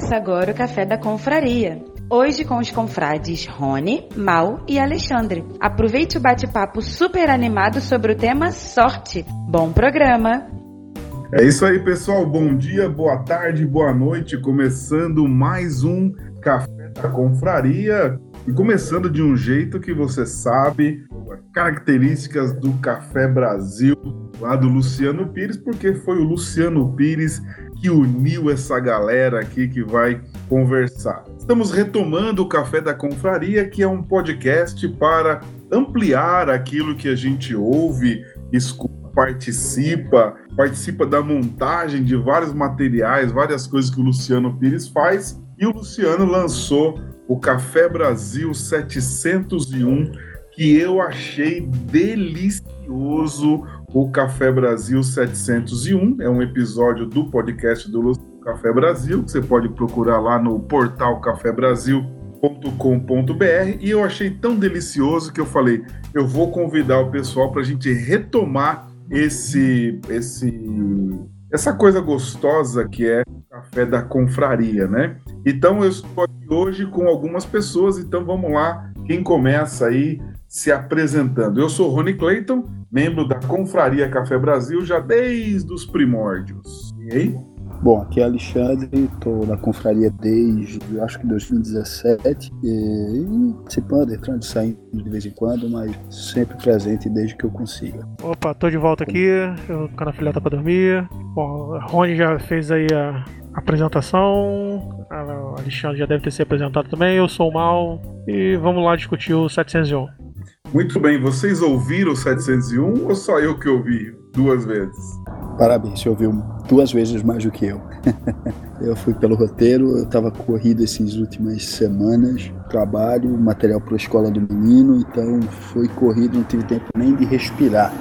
Começa agora o Café da Confraria. Hoje com os confrades Rony, Mal e Alexandre. Aproveite o bate-papo super animado sobre o tema sorte. Bom programa! É isso aí, pessoal. Bom dia, boa tarde, boa noite. Começando mais um Café da Confraria. E começando de um jeito que você sabe, características do Café Brasil, lá do Luciano Pires, porque foi o Luciano Pires que uniu essa galera aqui que vai conversar. Estamos retomando o Café da Confraria, que é um podcast para ampliar aquilo que a gente ouve, escuta, participa, participa da montagem de vários materiais, várias coisas que o Luciano Pires faz. E o Luciano lançou o Café Brasil 701, que eu achei delicioso o Café Brasil 701. É um episódio do podcast do Café Brasil, que você pode procurar lá no portal cafebrasil.com.br. E eu achei tão delicioso que eu falei: eu vou convidar o pessoal para a gente retomar esse, esse, essa coisa gostosa que é o café da confraria, né? Então eu estou aqui hoje com algumas pessoas, então vamos lá. Quem começa aí se apresentando? Eu sou Rony Clayton, membro da Confraria Café Brasil já desde os primórdios. E aí? Bom, aqui é Alexandre, estou na confraria desde, acho que 2017, e participando, entrando e saindo de vez em quando, mas sempre presente desde que eu consiga. Opa, tô de volta aqui, eu tô na filhota para dormir. Bom, Rony já fez aí a apresentação, a Alexandre já deve ter se apresentado também, eu sou o Mal, e vamos lá discutir o 701. Muito bem, vocês ouviram o 701 ou só eu que ouvi duas vezes? Parabéns, você ouviu duas vezes mais do que eu. eu fui pelo roteiro, eu estava corrido essas últimas semanas, trabalho, material para a escola do menino, então foi corrido, não tive tempo nem de respirar.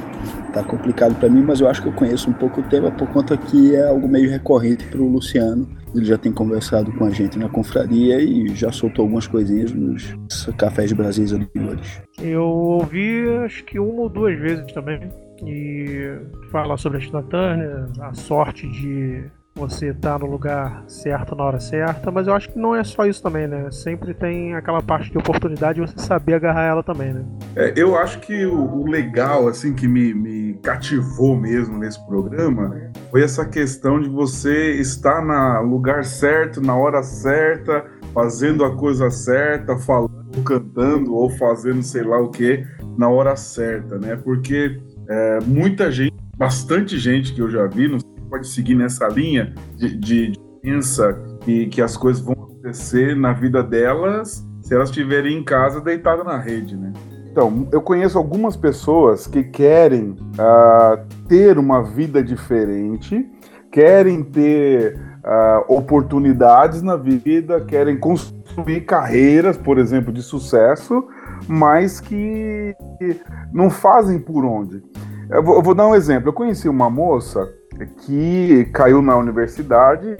Tá complicado para mim, mas eu acho que eu conheço um pouco o tema por conta que é algo meio recorrente para o Luciano. Ele já tem conversado com a gente na confraria e já soltou algumas coisinhas nos cafés Brasis anteriores. Eu ouvi acho que uma ou duas vezes também e fala sobre a Tina Turner, a sorte de você estar tá no lugar certo na hora certa, mas eu acho que não é só isso também, né? Sempre tem aquela parte de oportunidade de você saber agarrar ela também, né? É, eu acho que o, o, legal, assim, que me, me cativou mesmo nesse programa foi essa questão de você estar no lugar certo, na hora certa, fazendo a coisa certa, falando, cantando ou fazendo sei lá o que na hora certa, né? Porque é, muita gente, bastante gente que eu já vi, não pode seguir nessa linha de, de, de pensa que, que as coisas vão acontecer na vida delas se elas estiverem em casa deitadas na rede, né? Então, eu conheço algumas pessoas que querem uh, ter uma vida diferente, querem ter uh, oportunidades na vida, querem construir carreiras, por exemplo, de sucesso, mas que não fazem por onde. Eu vou, eu vou dar um exemplo. Eu conheci uma moça que caiu na universidade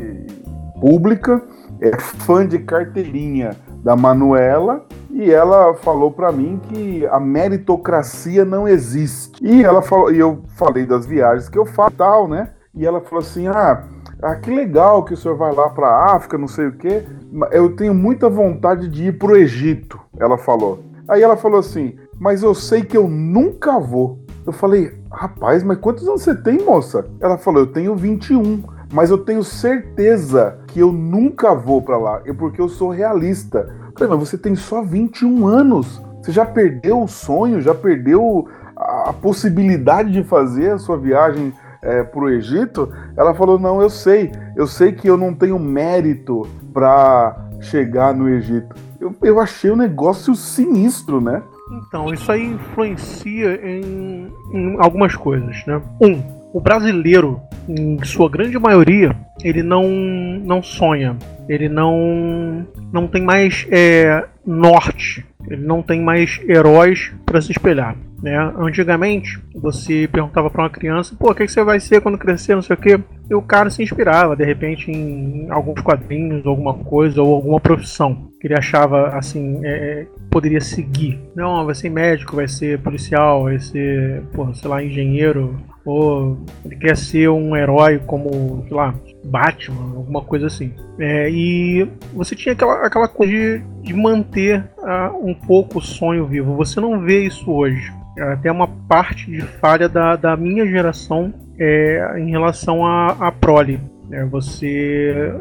pública, é fã de carteirinha da Manuela e ela falou para mim que a meritocracia não existe. E ela falou, e eu falei das viagens que eu faço tal, né? E ela falou assim: "Ah, ah que legal que o senhor vai lá para África, não sei o quê. Eu tenho muita vontade de ir pro Egito", ela falou. Aí ela falou assim: "Mas eu sei que eu nunca vou". Eu falei: Rapaz, mas quantos anos você tem, moça? Ela falou: Eu tenho 21. Mas eu tenho certeza que eu nunca vou para lá, porque eu sou realista. Eu falei, mas você tem só 21 anos. Você já perdeu o sonho, já perdeu a possibilidade de fazer a sua viagem é, para o Egito? Ela falou: Não, eu sei. Eu sei que eu não tenho mérito para chegar no Egito. Eu, eu achei um negócio sinistro, né? Então, isso aí influencia em, em algumas coisas, né? Um, o brasileiro, em sua grande maioria, ele não, não sonha, ele não, não tem mais é, norte, ele não tem mais heróis para se espelhar. Né? Antigamente, você perguntava para uma criança: pô, o que, você vai ser quando crescer, não sei o quê. E o cara se inspirava, de repente, em alguns quadrinhos, alguma coisa, ou alguma profissão. Que ele achava assim é, poderia seguir. Não, vai ser médico, vai ser policial, vai ser, porra, sei lá, engenheiro, ou ele quer ser um herói como, sei lá, Batman, alguma coisa assim. É, e você tinha aquela, aquela coisa de, de manter uh, um pouco o sonho vivo. Você não vê isso hoje. É até uma parte de falha da, da minha geração é, em relação à prole. É, você,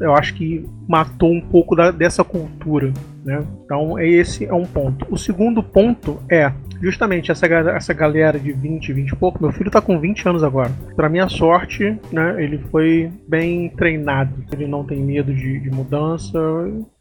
eu acho que matou um pouco da, dessa cultura. Né? Então, esse é um ponto. O segundo ponto é justamente essa, essa galera de 20, 20 e pouco. Meu filho tá com 20 anos agora. Para minha sorte, né, ele foi bem treinado. Ele não tem medo de, de mudança.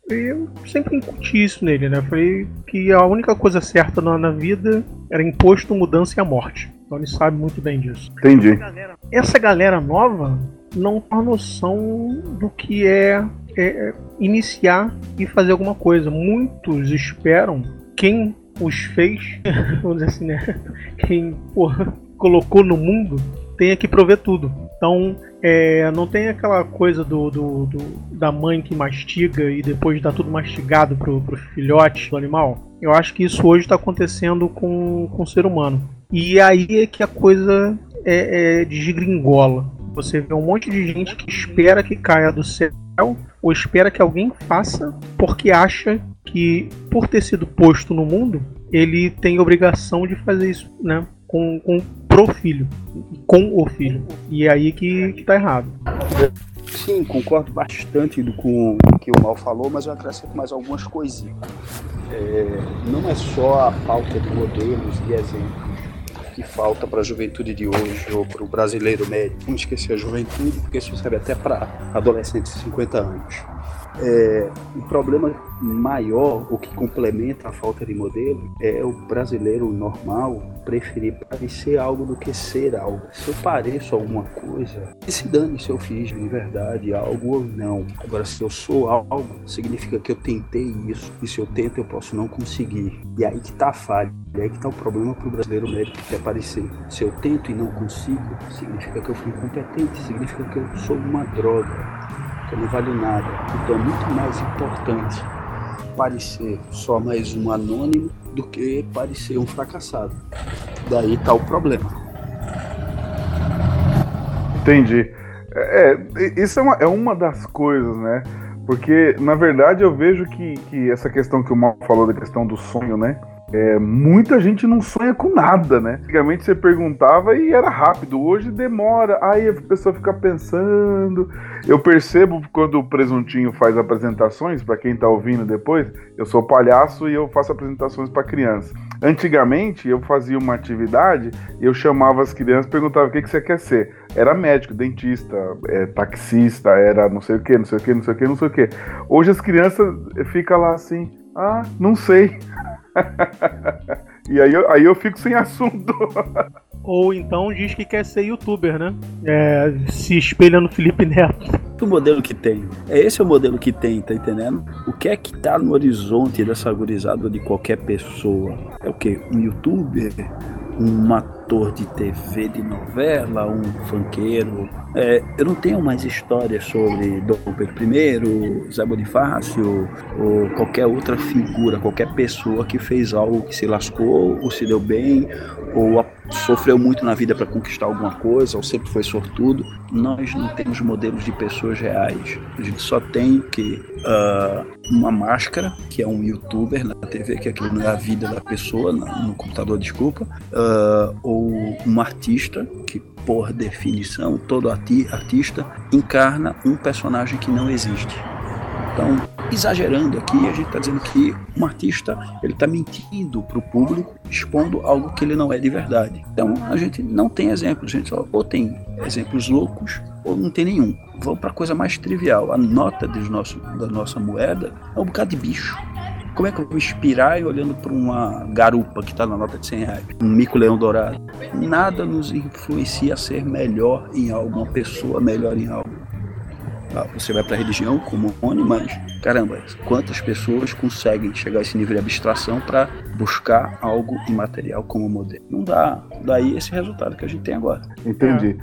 E eu sempre incuti isso nele, né? Foi que a única coisa certa na, na vida era imposto, mudança e a morte. Então ele sabe muito bem disso. Entendi. Essa galera, essa galera nova não tem noção do que é, é, iniciar e fazer alguma coisa. Muitos esperam quem os fez, vamos dizer assim, né? Quem porra, colocou no mundo tenha que prover tudo. Então, é, não tem aquela coisa do, do, do, da mãe que mastiga e depois dá tudo mastigado pro, pro filhote do animal. Eu acho que isso hoje está acontecendo com, com o ser humano. E aí é que a coisa é, é desgringola. Você vê um monte de gente que espera que caia do céu ou espera que alguém faça porque acha que, por ter sido posto no mundo, ele tem obrigação de fazer isso, né? Com, com pro filho, com o filho. E é aí que, que tá errado. Sim, concordo bastante com o que o Mal falou, mas eu acrescento mais algumas coisinhas. É, não é só a falta de modelos e exemplos que falta para a juventude de hoje ou para o brasileiro médio. Vamos esquecer a juventude, porque isso serve até para adolescentes de 50 anos. É, o problema maior, o que complementa a falta de modelo, é o brasileiro normal preferir parecer algo do que ser algo. Se eu pareço alguma coisa, se dane se eu fiz de verdade algo ou não. Agora, se eu sou algo, significa que eu tentei isso. E se eu tento, eu posso não conseguir. E aí que tá a falha. E aí que tá o problema pro brasileiro médio que quer parecer. Se eu tento e não consigo, significa que eu fui incompetente, significa que eu sou uma droga que não vale nada. Então é muito mais importante parecer só mais um anônimo do que parecer um fracassado. Daí está o problema. Entendi. É, é, isso é uma, é uma das coisas, né? Porque, na verdade, eu vejo que, que essa questão que o Mal falou da questão do sonho, né? É, muita gente não sonha com nada, né? Antigamente você perguntava e era rápido, hoje demora, aí a pessoa fica pensando. Eu percebo quando o Presuntinho faz apresentações, para quem tá ouvindo depois, eu sou palhaço e eu faço apresentações para crianças. Antigamente eu fazia uma atividade, eu chamava as crianças, perguntava o que, que você quer ser. Era médico, dentista, é, taxista, era não sei o que, não sei o que, não sei o que, não sei o que. Hoje as crianças ficam lá assim, ah, não sei. e aí eu, aí eu fico sem assunto. Ou então diz que quer ser youtuber, né? É, se espelha no Felipe Neto. O modelo que tem. É esse o modelo que tem, tá entendendo? O que é que tá no horizonte dessa gurizada de qualquer pessoa? É o que? Um youtuber? Um ator de TV, de novela? Um funkeiro? É, eu não tenho mais histórias sobre Dom Pedro I, Zé Bonifácio ou qualquer outra figura, qualquer pessoa que fez algo que se lascou ou se deu bem ou sofreu muito na vida para conquistar alguma coisa ou sempre foi sortudo. Nós não temos modelos de pessoas reais. A gente só tem que uh, uma máscara, que é um youtuber na TV, que aquilo não é a vida da pessoa, no computador, desculpa, uh, ou um artista que por definição, todo artista encarna um personagem que não existe. Então, exagerando aqui, a gente está dizendo que um artista ele está mentindo para o público, expondo algo que ele não é de verdade. Então, a gente não tem exemplos, a gente só ou tem exemplos loucos ou não tem nenhum. Vamos para a coisa mais trivial. A nota nosso, da nossa moeda é um bocado de bicho. Como é que eu vou inspirar olhando para uma garupa que está na nota de 100 reais? Um mico-leão dourado? Nada nos influencia a ser melhor em algo, uma pessoa melhor em algo. Ah, você vai para a religião como Rony, mas caramba, quantas pessoas conseguem chegar a esse nível de abstração para buscar algo imaterial como modelo? Não dá. Daí esse resultado que a gente tem agora. Entendi.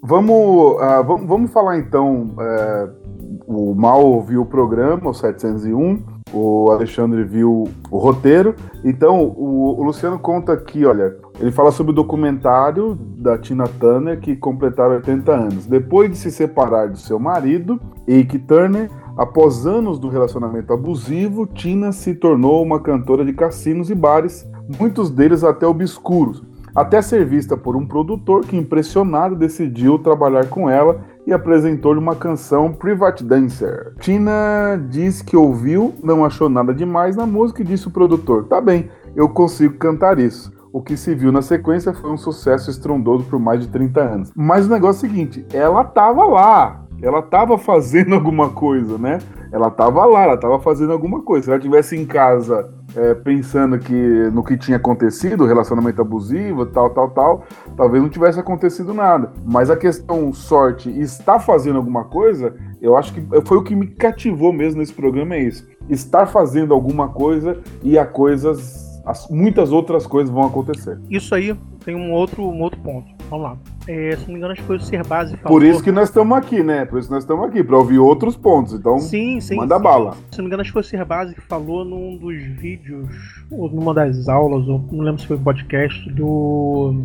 Vamos, uh, vamos, vamos falar então. Uh, o Mal ouviu o programa, o 701 o Alexandre viu o roteiro. Então, o, o Luciano conta aqui, olha, ele fala sobre o documentário da Tina Turner que completaram 80 anos. Depois de se separar do seu marido, Ike Turner, após anos do relacionamento abusivo, Tina se tornou uma cantora de cassinos e bares, muitos deles até obscuros, até ser vista por um produtor que, impressionado, decidiu trabalhar com ela e apresentou-lhe uma canção Private Dancer. Tina diz que ouviu, não achou nada demais na música e disse o produtor: Tá bem, eu consigo cantar isso. O que se viu na sequência foi um sucesso estrondoso por mais de 30 anos. Mas o negócio é o seguinte: ela tava lá, ela tava fazendo alguma coisa, né? Ela tava lá, ela tava fazendo alguma coisa. Se ela tivesse em casa é, pensando que no que tinha acontecido, relacionamento abusivo, tal, tal, tal, talvez não tivesse acontecido nada. Mas a questão sorte e estar fazendo alguma coisa, eu acho que foi o que me cativou mesmo nesse programa é isso. Estar fazendo alguma coisa e a coisas, as, muitas outras coisas vão acontecer. Isso aí tem um outro, um outro ponto. Vamos lá. É, se não me engano, acho que foi o Ser Base falou. Por isso que nós estamos aqui, né? Por isso que nós estamos aqui, para ouvir outros pontos. Então, sim, sim, manda sim. bala. Se não me engano, acho que foi o Ser Base que falou num dos vídeos, ou numa das aulas, ou não lembro se foi um podcast, do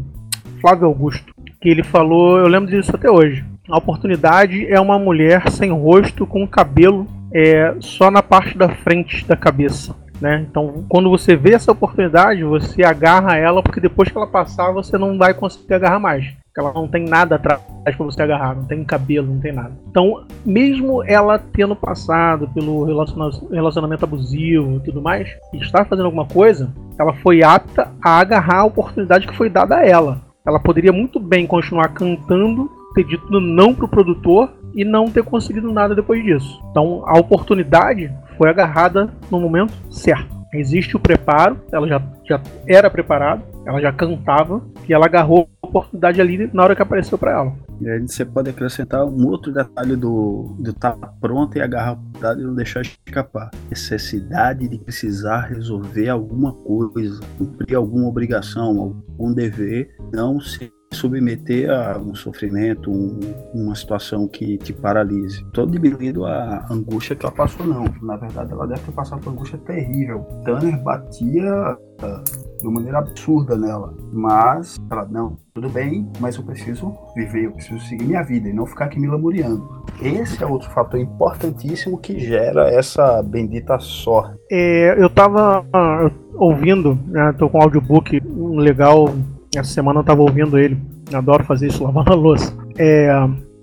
Flávio Augusto. Que ele falou, eu lembro disso até hoje. A oportunidade é uma mulher sem rosto, com cabelo é, só na parte da frente da cabeça. Né? Então, quando você vê essa oportunidade, você agarra ela, porque depois que ela passar, você não vai conseguir agarrar mais. Porque ela não tem nada atrás para você agarrar, não tem cabelo, não tem nada. Então, mesmo ela tendo passado pelo relacionamento abusivo e tudo mais, e estar fazendo alguma coisa, ela foi apta a agarrar a oportunidade que foi dada a ela. Ela poderia muito bem continuar cantando, ter dito não pro produtor e não ter conseguido nada depois disso. Então, a oportunidade foi agarrada no momento certo. Existe o preparo, ela já, já era preparada, ela já cantava, e ela agarrou a oportunidade ali na hora que apareceu para ela. E aí você pode acrescentar um outro detalhe do estar tá pronto e agarrar a oportunidade e não deixar escapar. Necessidade de precisar resolver alguma coisa, cumprir alguma obrigação, algum dever, não se submeter a um sofrimento, um, uma situação que te paralise. Estou diminuindo a angústia que ela passou, não. Na verdade, ela deve ter passado por angústia terrível. Tanner batia uh, de maneira absurda nela, mas ela, não, tudo bem, mas eu preciso viver, eu preciso seguir minha vida e não ficar aqui me lamuriando. Esse é outro fator importantíssimo que gera essa bendita sorte. É, eu estava uh, ouvindo, né, tô com um audiobook legal essa semana eu tava ouvindo ele. Adoro fazer isso lavando a louça. É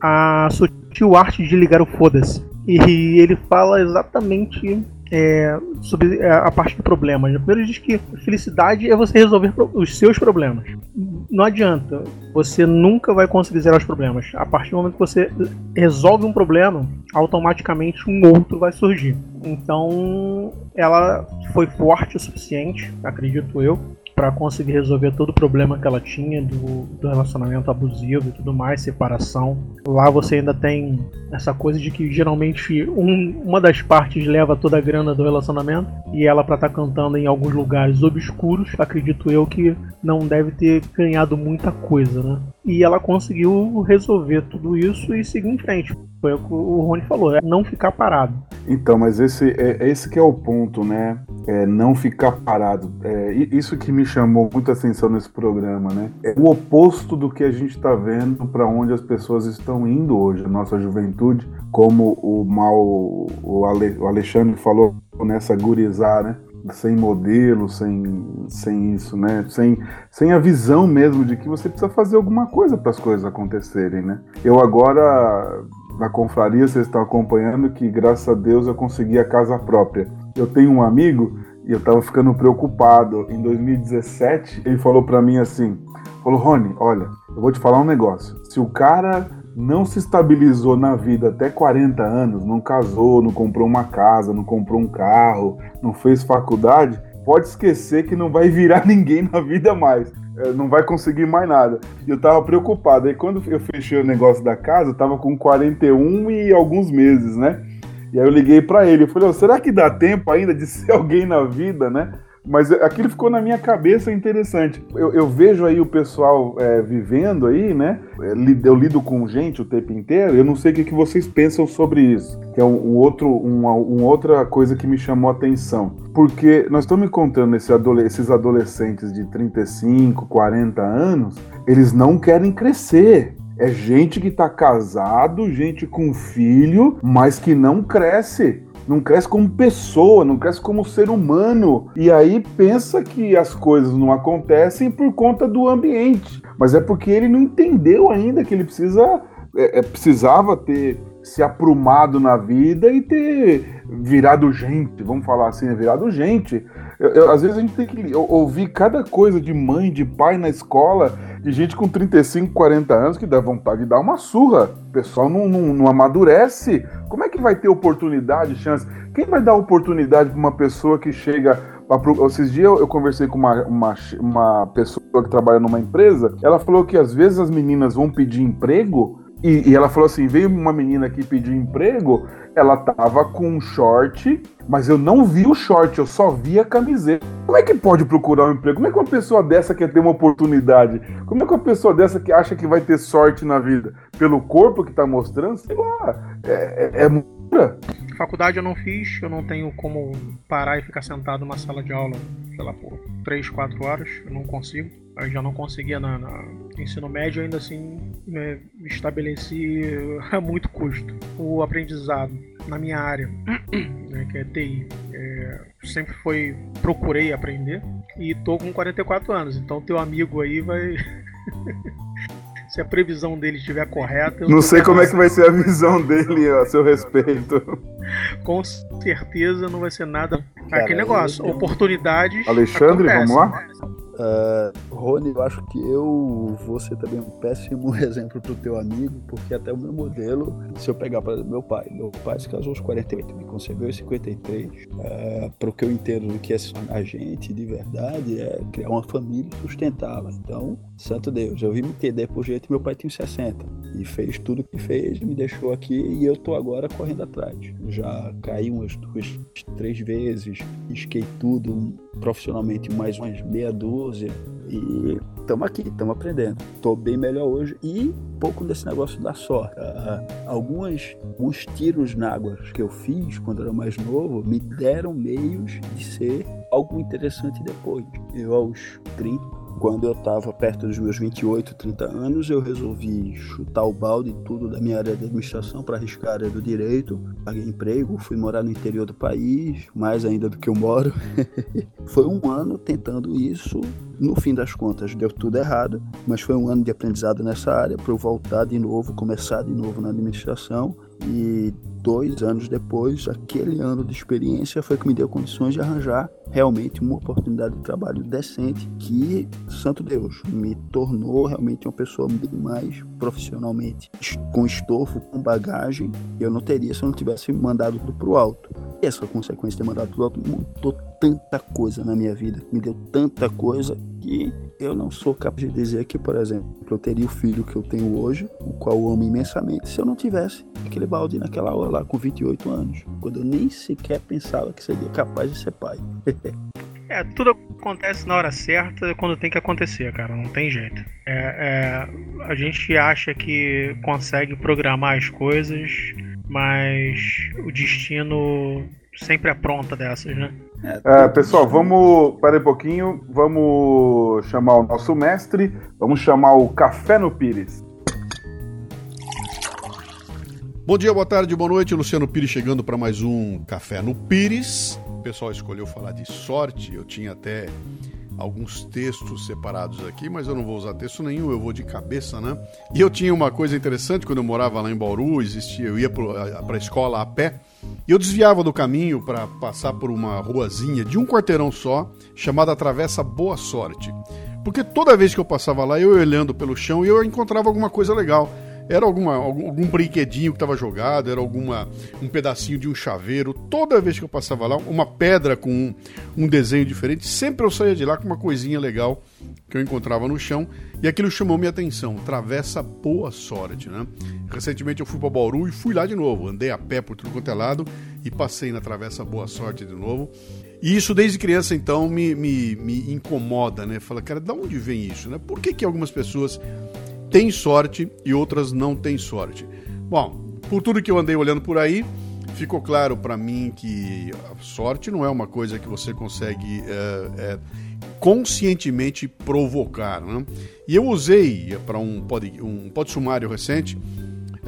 a sutil arte de ligar o foda-se. E ele fala exatamente é, sobre é, a parte do problema. Primeiro ele diz que felicidade é você resolver os seus problemas. Não adianta, você nunca vai conseguir zerar os problemas. A partir do momento que você resolve um problema, automaticamente um outro vai surgir. Então, ela foi forte o suficiente, acredito eu, para conseguir resolver todo o problema que ela tinha do, do, relacionamento abusivo e tudo mais, separação. Lá você ainda tem essa coisa de que geralmente um, uma das partes leva toda a grana do relacionamento e ela para estar tá cantando em alguns lugares obscuros, acredito eu que não deve ter ganhado muita coisa, né? E ela conseguiu resolver tudo isso e seguir em frente. Foi o que o Rony falou, é não ficar parado. Então, mas esse é esse que é o ponto, né? É não ficar parado. É, isso que me chamou muita atenção nesse programa, né? É o oposto do que a gente está vendo para onde as pessoas estão indo hoje, a nossa juventude, como o mal o, Ale, o Alexandre falou nessa gurizar, né? sem modelo, sem, sem isso, né? Sem, sem a visão mesmo de que você precisa fazer alguma coisa para as coisas acontecerem, né? Eu agora na confraria, vocês estão acompanhando que graças a Deus eu consegui a casa própria. Eu tenho um amigo e eu tava ficando preocupado. Em 2017, ele falou para mim assim: falou, Rony, olha, eu vou te falar um negócio. Se o cara não se estabilizou na vida até 40 anos, não casou, não comprou uma casa, não comprou um carro, não fez faculdade, pode esquecer que não vai virar ninguém na vida mais. É, não vai conseguir mais nada. E eu tava preocupado. Aí quando eu fechei o negócio da casa, eu tava com 41 e alguns meses, né? E aí eu liguei para ele, eu falei, oh, será que dá tempo ainda de ser alguém na vida, né? Mas aquilo ficou na minha cabeça interessante. Eu, eu vejo aí o pessoal é, vivendo aí, né? É, eu lido com gente o tempo inteiro. Eu não sei o que, que vocês pensam sobre isso. Que é um, um outro, uma, uma, outra coisa que me chamou a atenção. Porque nós estamos encontrando esse adole esses adolescentes de 35, 40 anos, eles não querem crescer. É gente que está casado, gente com filho, mas que não cresce não cresce como pessoa, não cresce como ser humano. E aí pensa que as coisas não acontecem por conta do ambiente. Mas é porque ele não entendeu ainda que ele precisa é, é, precisava ter se aprumado na vida e ter virado gente, vamos falar assim, virado gente. Eu, eu, às vezes a gente tem que ouvir cada coisa de mãe, de pai na escola, de gente com 35, 40 anos que dá vontade de dar uma surra. O pessoal não, não, não amadurece. Como é que vai ter oportunidade, chance? Quem vai dar oportunidade para uma pessoa que chega esses dias eu conversei com uma, uma, uma pessoa que trabalha numa empresa. Ela falou que às vezes as meninas vão pedir emprego e, e, ela falou assim: veio uma menina aqui pedir emprego, ela tava com um short, mas eu não vi o short, eu só vi a camiseta. Como é que pode procurar um emprego? Como é que uma pessoa dessa quer ter uma oportunidade? Como é que uma pessoa dessa que acha que vai ter sorte na vida? Pelo corpo que tá mostrando? Sei lá. É, é, é Faculdade eu não fiz, eu não tenho como parar e ficar sentado numa sala de aula, sei lá, por 3, 4 horas, eu não consigo. Eu já não conseguia na, na ensino médio, ainda assim me estabeleci a muito custo o aprendizado na minha área, né, que é TI. É, sempre foi, procurei aprender e tô com 44 anos, então teu amigo aí vai. se a previsão dele estiver correta. Não sei como é que vai ser a visão dele a seu respeito. Com certeza não vai ser nada. Cara, Aquele negócio, oportunidades. Alexandre, vamos lá? Uh, Rony, eu acho que eu vou ser também um péssimo exemplo pro teu amigo, porque até o meu modelo, se eu pegar para meu pai, meu pai se casou aos 48, me concebeu aos 53. Uh, pro que eu entendo do que é a gente de verdade, é criar uma família e sustentá-la. Então, santo Deus, eu vim me entender por jeito meu pai tinha 60 e fez tudo que fez, me deixou aqui e eu tô agora correndo atrás. Já caí umas duas, três vezes, esquei tudo profissionalmente mais umas meia dúzia e estamos aqui, estamos aprendendo. Estou bem melhor hoje e pouco desse negócio da sorte. Uh, algumas, alguns tiros na água que eu fiz quando era mais novo me deram meios de ser algo interessante depois. Eu, aos 30, quando eu estava perto dos meus 28, 30 anos, eu resolvi chutar o balde tudo da minha área de administração para arriscar a área do direito. Paguei emprego, fui morar no interior do país, mais ainda do que eu moro. foi um ano tentando isso. No fim das contas, deu tudo errado, mas foi um ano de aprendizado nessa área para eu voltar de novo, começar de novo na administração e dois anos depois, aquele ano de experiência foi que me deu condições de arranjar realmente uma oportunidade de trabalho decente que, santo Deus, me tornou realmente uma pessoa bem mais profissionalmente com estofo, com bagagem, eu não teria se eu não tivesse mandado tudo pro alto. Essa consequência de ter mandado tudo mudou tanta coisa na minha vida, me deu tanta coisa que eu não sou capaz de dizer que, por exemplo, eu teria o filho que eu tenho hoje, o qual eu amo imensamente, se eu não tivesse aquele balde naquela hora lá com 28 anos, quando eu nem sequer pensava que seria capaz de ser pai. É, tudo acontece na hora certa quando tem que acontecer, cara. Não tem jeito. É, é, a gente acha que consegue programar as coisas, mas o destino sempre apronta dessas, né? É, é pessoal, vamos. Para um pouquinho. Vamos chamar o nosso mestre. Vamos chamar o Café no Pires. Bom dia, boa tarde, boa noite. Luciano Pires chegando para mais um Café no Pires. O pessoal escolheu falar de sorte. Eu tinha até alguns textos separados aqui, mas eu não vou usar texto nenhum, eu vou de cabeça, né? E eu tinha uma coisa interessante quando eu morava lá em Bauru, existia, eu ia para a escola a pé, e eu desviava do caminho para passar por uma ruazinha de um quarteirão só, chamada Travessa Boa Sorte. Porque toda vez que eu passava lá, eu olhando pelo chão e eu encontrava alguma coisa legal. Era alguma, algum, algum brinquedinho que estava jogado, era alguma um pedacinho de um chaveiro. Toda vez que eu passava lá, uma pedra com um, um desenho diferente, sempre eu saía de lá com uma coisinha legal que eu encontrava no chão e aquilo chamou minha atenção. Travessa boa sorte, né? Recentemente eu fui para Bauru e fui lá de novo. Andei a pé por tudo quanto é lado e passei na Travessa Boa Sorte de novo. E isso desde criança, então, me, me, me incomoda, né? Fala, cara, de onde vem isso, né? Por que, que algumas pessoas têm sorte e outras não têm sorte? Bom, por tudo que eu andei olhando por aí, ficou claro para mim que a sorte não é uma coisa que você consegue é, é, conscientemente provocar. Né? E eu usei para um pod, um pod sumário recente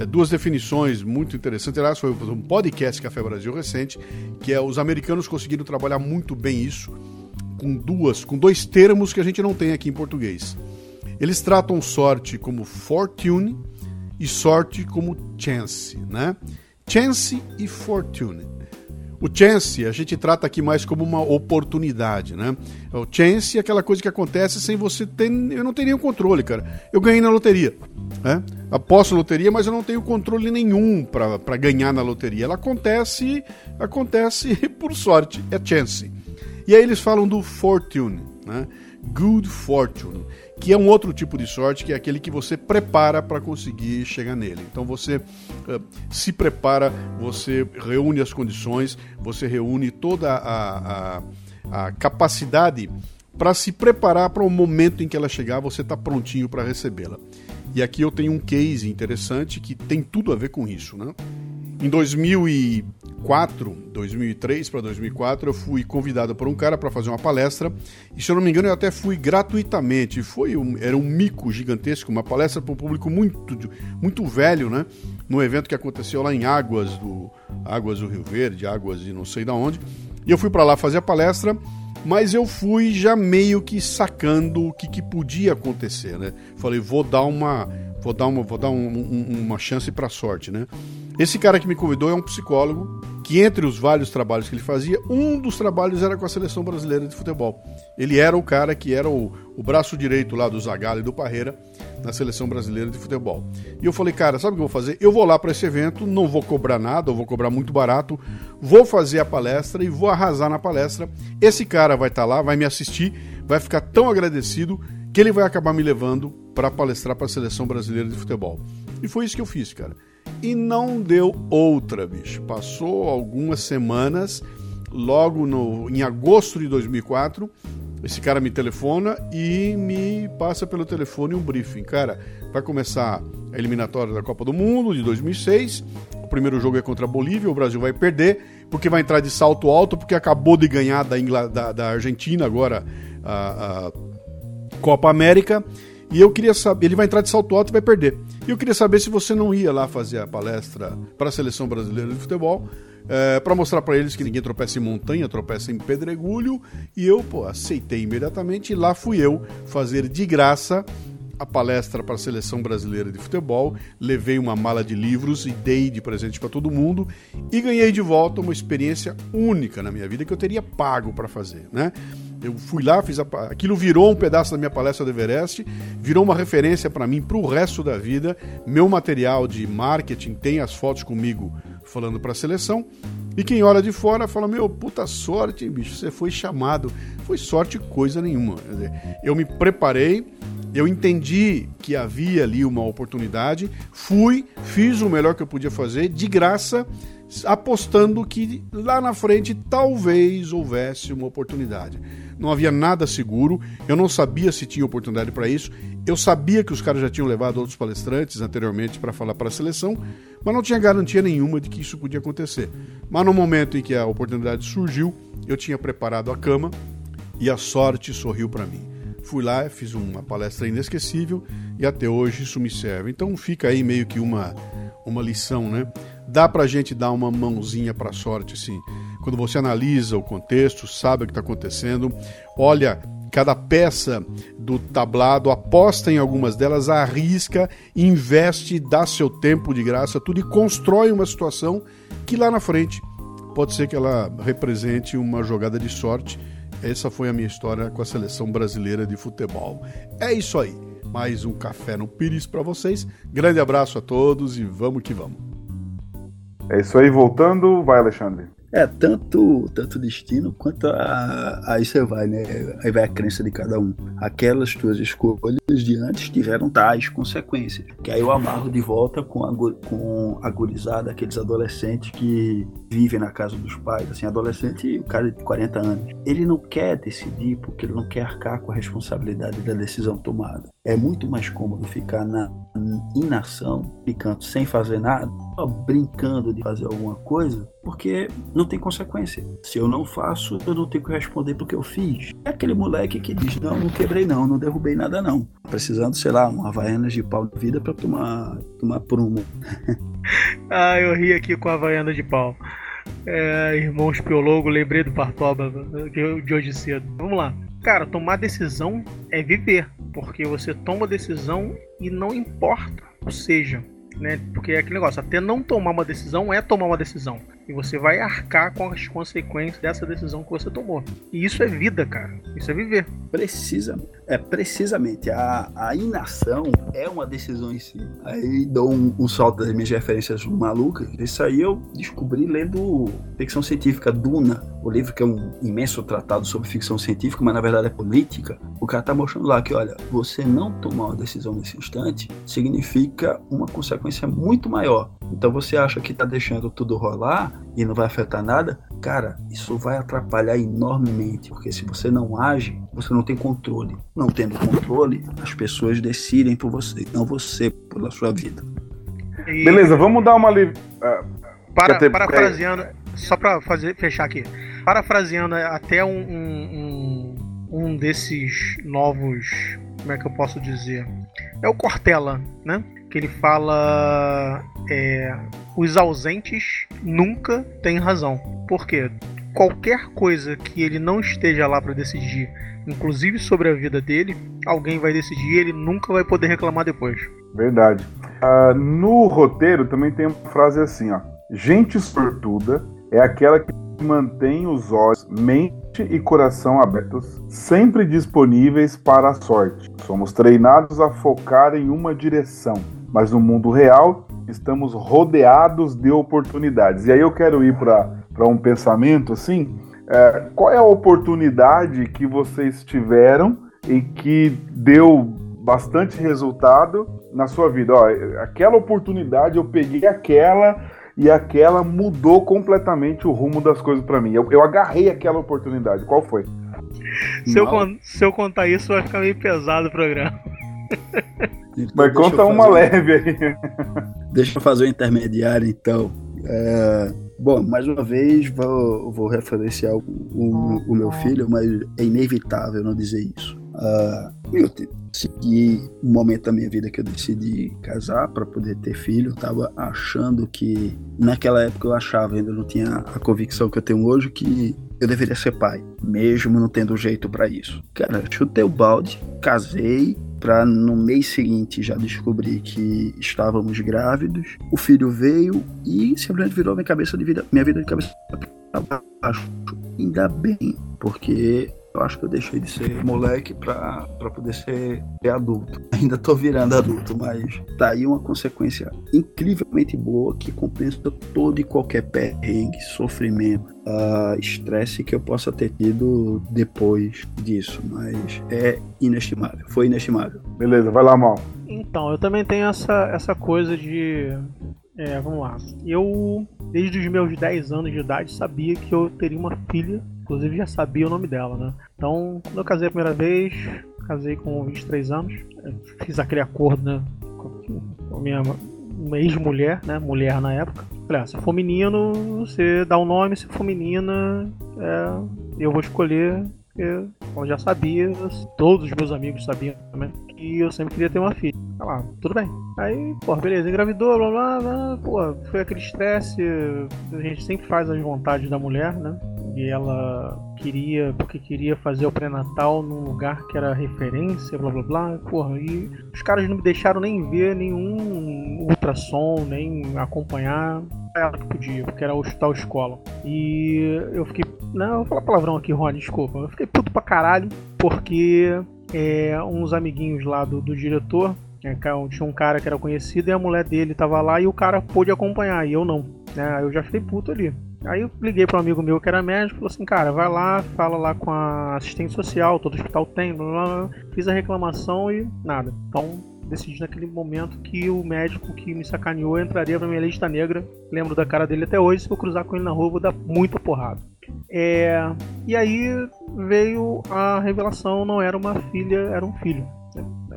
é, duas definições muito interessantes. Aliás, foi um podcast Café Brasil recente, que é os americanos conseguiram trabalhar muito bem isso com duas, com dois termos que a gente não tem aqui em português. Eles tratam sorte como fortune e sorte como chance, né? Chance e fortune. O chance a gente trata aqui mais como uma oportunidade, né? O chance é aquela coisa que acontece sem você ter. Eu não tenho nenhum controle, cara. Eu ganhei na loteria. Né? Aposto loteria, mas eu não tenho controle nenhum para ganhar na loteria. Ela acontece, acontece por sorte, é chance. E aí eles falam do fortune, né? Good fortune, que é um outro tipo de sorte, que é aquele que você prepara para conseguir chegar nele. Então você uh, se prepara, você reúne as condições, você reúne toda a, a, a capacidade para se preparar para o momento em que ela chegar, você está prontinho para recebê-la. E aqui eu tenho um case interessante que tem tudo a ver com isso, né? Em 2004, 2003 para 2004, eu fui convidado por um cara para fazer uma palestra. E se eu não me engano, eu até fui gratuitamente. Foi um, era um mico gigantesco, uma palestra para um público muito, muito velho, né? Num evento que aconteceu lá em Águas do Águas do Rio Verde, Águas de não sei da onde. E eu fui para lá fazer a palestra mas eu fui já meio que sacando o que, que podia acontecer, né? Falei, vou dar uma, vou dar uma, vou dar um, um, uma chance para sorte, né? Esse cara que me convidou é um psicólogo que entre os vários trabalhos que ele fazia, um dos trabalhos era com a seleção brasileira de futebol. Ele era o cara que era o, o braço direito lá do Zagallo e do Parreira na seleção brasileira de futebol. E eu falei, cara, sabe o que eu vou fazer? Eu vou lá para esse evento, não vou cobrar nada, eu vou cobrar muito barato, vou fazer a palestra e vou arrasar na palestra. Esse cara vai estar tá lá, vai me assistir, vai ficar tão agradecido que ele vai acabar me levando para palestrar para a seleção brasileira de futebol. E foi isso que eu fiz, cara. E não deu outra, bicho. Passou algumas semanas, logo no, em agosto de 2004, esse cara me telefona e me passa pelo telefone um briefing. Cara, vai começar a eliminatória da Copa do Mundo de 2006. O primeiro jogo é contra a Bolívia, o Brasil vai perder, porque vai entrar de salto alto, porque acabou de ganhar da, Ingl... da, da Argentina agora a, a Copa América. E eu queria saber, ele vai entrar de salto alto e vai perder. E eu queria saber se você não ia lá fazer a palestra para a seleção brasileira de futebol, é, para mostrar para eles que ninguém tropeça em montanha, tropeça em pedregulho. E eu, pô, aceitei imediatamente e lá fui eu fazer de graça a palestra para a seleção brasileira de futebol, levei uma mala de livros e dei de presente para todo mundo e ganhei de volta uma experiência única na minha vida que eu teria pago para fazer, né? Eu fui lá, fiz a... aquilo virou um pedaço da minha palestra do Everest, virou uma referência para mim para o resto da vida. Meu material de marketing tem as fotos comigo falando para a seleção. E quem olha de fora fala: Meu, puta sorte, bicho, você foi chamado. Foi sorte coisa nenhuma. Dizer, eu me preparei, eu entendi que havia ali uma oportunidade, fui, fiz o melhor que eu podia fazer, de graça, apostando que lá na frente talvez houvesse uma oportunidade. Não havia nada seguro, eu não sabia se tinha oportunidade para isso. Eu sabia que os caras já tinham levado outros palestrantes anteriormente para falar para a seleção, mas não tinha garantia nenhuma de que isso podia acontecer. Mas no momento em que a oportunidade surgiu, eu tinha preparado a cama e a sorte sorriu para mim. Fui lá, fiz uma palestra inesquecível e até hoje isso me serve. Então fica aí meio que uma, uma lição, né? Dá pra gente dar uma mãozinha pra sorte, assim. Quando você analisa o contexto, sabe o que está acontecendo, olha cada peça do tablado, aposta em algumas delas, arrisca, investe, dá seu tempo de graça, tudo e constrói uma situação que lá na frente pode ser que ela represente uma jogada de sorte essa foi a minha história com a seleção brasileira de futebol. É isso aí. Mais um café no Pires para vocês. Grande abraço a todos e vamos que vamos. É isso aí, voltando, vai Alexandre. É, tanto, tanto destino quanto a, aí você vai, né? Aí vai a crença de cada um. Aquelas tuas escolhas de antes tiveram tais consequências. Que aí eu amarro de volta com a, com a gurizada, aqueles adolescentes que vivem na casa dos pais, assim, adolescente, o cara de 40 anos. Ele não quer decidir porque ele não quer arcar com a responsabilidade da decisão tomada. É muito mais cômodo ficar na inação, ficando sem fazer nada, só brincando de fazer alguma coisa, porque não tem consequência. Se eu não faço, eu não tenho que responder porque eu fiz. É aquele moleque que diz: Não, não quebrei, não, não derrubei nada, não. Precisando, sei lá, uma Havaianas de pau de vida para tomar, tomar prumo. ah, eu ri aqui com a Havaiana de pau. É, irmãos Piologo, lembrei do Partoba de hoje cedo. Vamos lá. Cara, tomar decisão é viver, porque você toma decisão e não importa. Ou seja, né? Porque é aquele negócio, até não tomar uma decisão é tomar uma decisão. E você vai arcar com as consequências dessa decisão que você tomou. E isso é vida, cara. Isso é viver. Precisa. É precisamente. A, a inação é uma decisão em si. Aí dou um, um salto das minhas referências malucas. Isso aí eu descobri lendo ficção científica Duna, o livro que é um imenso tratado sobre ficção científica, mas na verdade é política. O cara tá mostrando lá que, olha, você não tomar uma decisão nesse instante significa uma consequência muito maior. Então você acha que tá deixando tudo rolar e não vai afetar nada, cara, isso vai atrapalhar enormemente, porque se você não age, você não tem controle. Não tendo controle, as pessoas decidem por você, não você pela sua vida. E... Beleza, vamos dar uma li... uh, para, ter... parafraseando, só para fazer fechar aqui, parafraseando até um, um, um desses novos, como é que eu posso dizer? É o Cortella, né? Que ele fala é, os ausentes nunca têm razão. Por quê? Qualquer coisa que ele não esteja lá para decidir, inclusive sobre a vida dele, alguém vai decidir e ele nunca vai poder reclamar depois. Verdade. Uh, no roteiro também tem uma frase assim, ó. Gente sortuda é aquela que mantém os olhos, mente e coração abertos, sempre disponíveis para a sorte. Somos treinados a focar em uma direção, mas no mundo real estamos rodeados de oportunidades. E aí eu quero ir para um pensamento assim: é, qual é a oportunidade que vocês tiveram e que deu bastante resultado na sua vida? Ó, aquela oportunidade, eu peguei aquela e aquela mudou completamente o rumo das coisas para mim. Eu, eu, agarrei aquela oportunidade. Qual foi? Se eu, se eu, contar isso, vai ficar meio pesado o programa. Então, Mas conta uma um... leve aí. Deixa eu fazer o intermediário, então. É... Bom, mais uma vez vou, vou referenciar o, o, o, meu filho, mas é inevitável não dizer isso. Uh, eu segui um momento da minha vida que eu decidi casar para poder ter filho. Tava achando que naquela época eu achava, ainda não tinha a convicção que eu tenho hoje que eu deveria ser pai, mesmo não tendo jeito para isso. Cara, chutei o balde, casei, para no mês seguinte já descobrir que estávamos grávidos. O filho veio e simplesmente virou minha cabeça de vida, minha vida de cabeça para baixo. Ainda bem, porque eu acho que eu deixei de ser moleque pra, pra poder ser, ser adulto. Ainda tô virando adulto, mas tá aí uma consequência incrivelmente boa que compensa todo e qualquer perrengue, sofrimento, uh, estresse que eu possa ter tido depois disso. Mas é inestimável, foi inestimável. Beleza, vai lá, Mal. Então, eu também tenho essa, essa coisa de. É, vamos lá. Eu, desde os meus 10 anos de idade, sabia que eu teria uma filha Inclusive já sabia o nome dela, né? Então, quando eu casei a primeira vez, casei com 23 anos, fiz aquele acordo, né? Com a minha ex-mulher, né? Mulher na época. Falei, ah, se for menino, você dá o um nome, se for menina, é, eu vou escolher. Eu, eu já sabia, todos os meus amigos sabiam também, que eu sempre queria ter uma filha. Tá lá, tudo bem. Aí, pô, beleza, engravidou, blá blá blá, pô, foi aquele estresse, a gente sempre faz as vontades da mulher, né? E ela queria, porque queria fazer o pré-natal num lugar que era referência, blá blá blá. Porra, e os caras não me deixaram nem ver nenhum ultrassom, nem acompanhar ela que podia, porque era o hospital escola. E eu fiquei. Não, vou falar palavrão aqui, Rony, desculpa. Eu fiquei puto pra caralho, porque é, uns amiguinhos lá do, do diretor. É, tinha um cara que era conhecido e a mulher dele tava lá e o cara pôde acompanhar, e eu não. Né? Eu já fiquei puto ali. Aí eu liguei para um amigo meu que era médico, falou assim, cara, vai lá, fala lá com a assistente social, todo hospital tem, blá, blá, blá. fiz a reclamação e nada. Então decidi naquele momento que o médico que me sacaneou entraria pra minha lista negra. Lembro da cara dele até hoje, se eu cruzar com ele na rua vou dar muita porrada. É... E aí veio a revelação, não era uma filha, era um filho.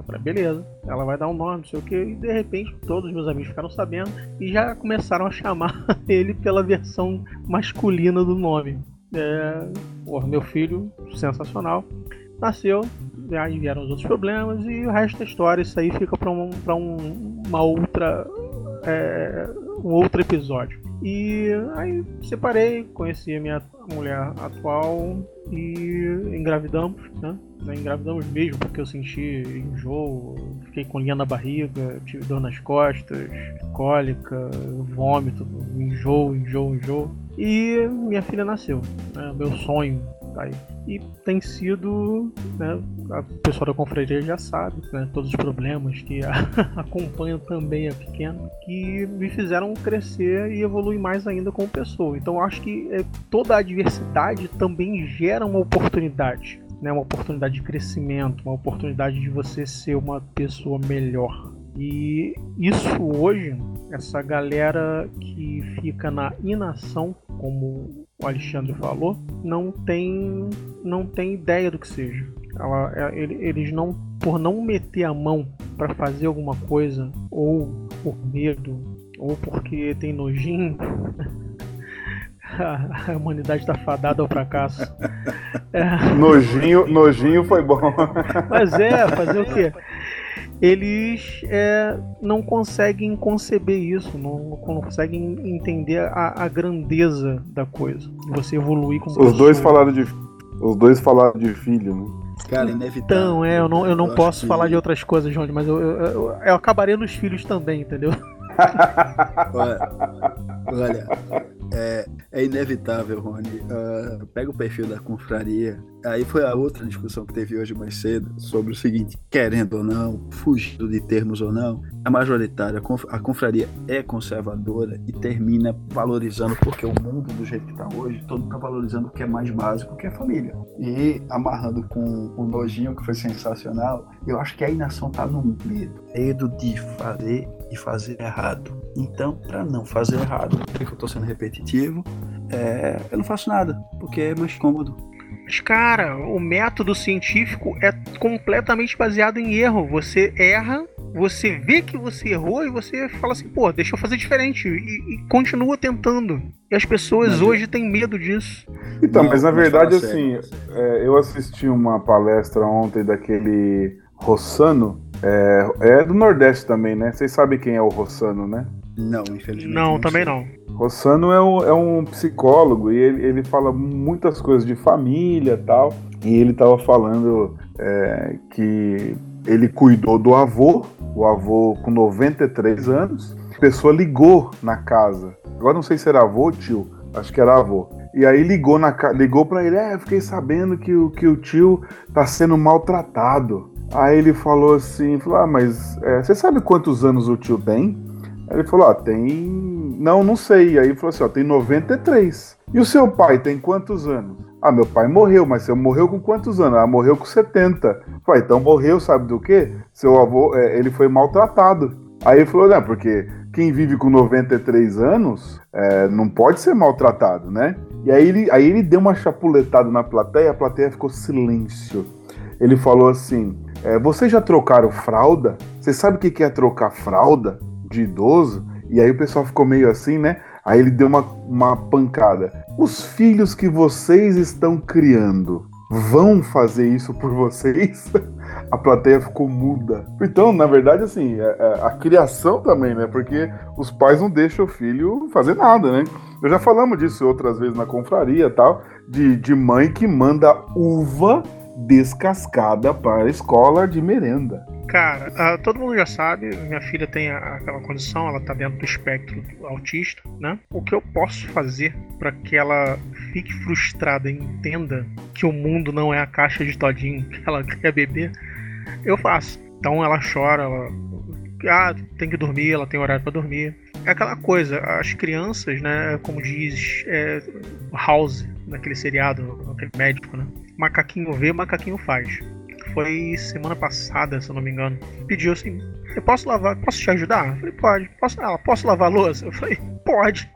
Eu falei, beleza, ela vai dar um nome, não sei o que, e de repente todos os meus amigos ficaram sabendo e já começaram a chamar ele pela versão masculina do nome. É, porra, meu filho, sensacional, nasceu, aí vieram os outros problemas e o resto da história, isso aí fica para um, um, uma outra. É, um outro episódio. E aí separei, conheci a minha mulher atual e engravidamos, né? Engravidamos mesmo porque eu senti enjoo, fiquei com linha na barriga, tive dor nas costas, cólica, vômito, enjoo, enjoo, enjoo. E minha filha nasceu. Né? Meu sonho tá. E tem sido, né, a pessoa da confraria já sabe, né, todos os problemas que acompanham também a pequena, que me fizeram crescer e evoluir mais ainda como pessoa. Então acho que é, toda a adversidade também gera uma oportunidade, né, uma oportunidade de crescimento, uma oportunidade de você ser uma pessoa melhor. E isso hoje, essa galera que fica na inação, como o Alexandre falou, não tem, não tem ideia do que seja. Ela, é, eles não, por não meter a mão para fazer alguma coisa, ou por medo, ou porque tem nojinho, a humanidade está fadada ao fracasso. É. Nojinho, nojinho foi bom. Mas é, fazer o quê? eles é, não conseguem conceber isso, não conseguem entender a, a grandeza da coisa. Você evoluir como Os pessoa. dois falaram de os dois falaram de filho, né? Cara, inevitável. Então, é, eu não, eu não eu posso falar que... de outras coisas, João, mas eu, eu, eu, eu acabarei nos filhos também, entendeu? olha, olha é, é, inevitável, Rony. Uh, pega o perfil da confraria. Aí foi a outra discussão que teve hoje mais cedo sobre o seguinte: querendo ou não, fugindo de termos ou não, a majoritária, a confraria é conservadora e termina valorizando, porque o mundo do jeito que está hoje, todo está valorizando o que é mais básico, que é família. E amarrando com o nojinho, que foi sensacional, eu acho que a inação está no medo medo de fazer e fazer errado. Então, para não fazer errado, porque eu estou sendo repetitivo, é, eu não faço nada, porque é mais cômodo. Mas, cara, o método científico é completamente baseado em erro. Você erra, você vê que você errou e você fala assim, pô, deixa eu fazer diferente. E, e continua tentando. E as pessoas mas, hoje têm medo disso. Então, não, mas na verdade, assim, é, eu assisti uma palestra ontem daquele Rossano, é, é, do Nordeste também, né? Vocês sabem quem é o Rossano, né? Não, infelizmente. Não, não também não. Rossano é um, é um psicólogo e ele, ele fala muitas coisas de família tal. E ele estava falando é, que ele cuidou do avô, o avô com 93 anos. A pessoa ligou na casa. Agora não sei se era avô ou tio, acho que era avô. E aí ligou, na, ligou para ele, é, fiquei sabendo que, que o tio tá sendo maltratado. Aí ele falou assim, falou, ah, mas é, você sabe quantos anos o tio tem? Aí ele falou, ah, tem. Não, não sei. Aí ele falou assim, ó, tem 93. E o seu pai tem quantos anos? Ah, meu pai morreu, mas seu morreu com quantos anos? Ah, morreu com 70. Falei, então morreu, sabe do quê? Seu avô, é, ele foi maltratado. Aí ele falou, não, porque quem vive com 93 anos é, não pode ser maltratado, né? E aí ele, aí ele deu uma chapuletada na plateia, a plateia ficou silêncio. Ele falou assim: é, vocês já trocaram fralda? Você sabe o que é trocar fralda de idoso? E aí o pessoal ficou meio assim, né? Aí ele deu uma, uma pancada. Os filhos que vocês estão criando vão fazer isso por vocês? a plateia ficou muda. Então, na verdade, assim, a, é, a, é, a, criação também, né? Porque os pais não deixam o filho fazer nada, né? Eu já falamos disso outras vezes na confraria tal, de, de mãe que manda uva descascada para a escola de merenda. Cara, uh, todo mundo já sabe, minha filha tem aquela condição, ela tá dentro do espectro autista, né? O que eu posso fazer para que ela fique frustrada e entenda que o mundo não é a caixa de todinho que ela quer beber, eu faço. Então ela chora, ela ah, tem que dormir, ela tem horário para dormir. é aquela coisa, as crianças, né, como diz é, House, naquele seriado, aquele médico, né? Macaquinho vê, macaquinho faz. Foi semana passada, se eu não me engano. Pediu assim: Eu posso lavar, posso te ajudar? Eu falei, pode. Posso, ela, posso lavar a louça? Eu falei, pode.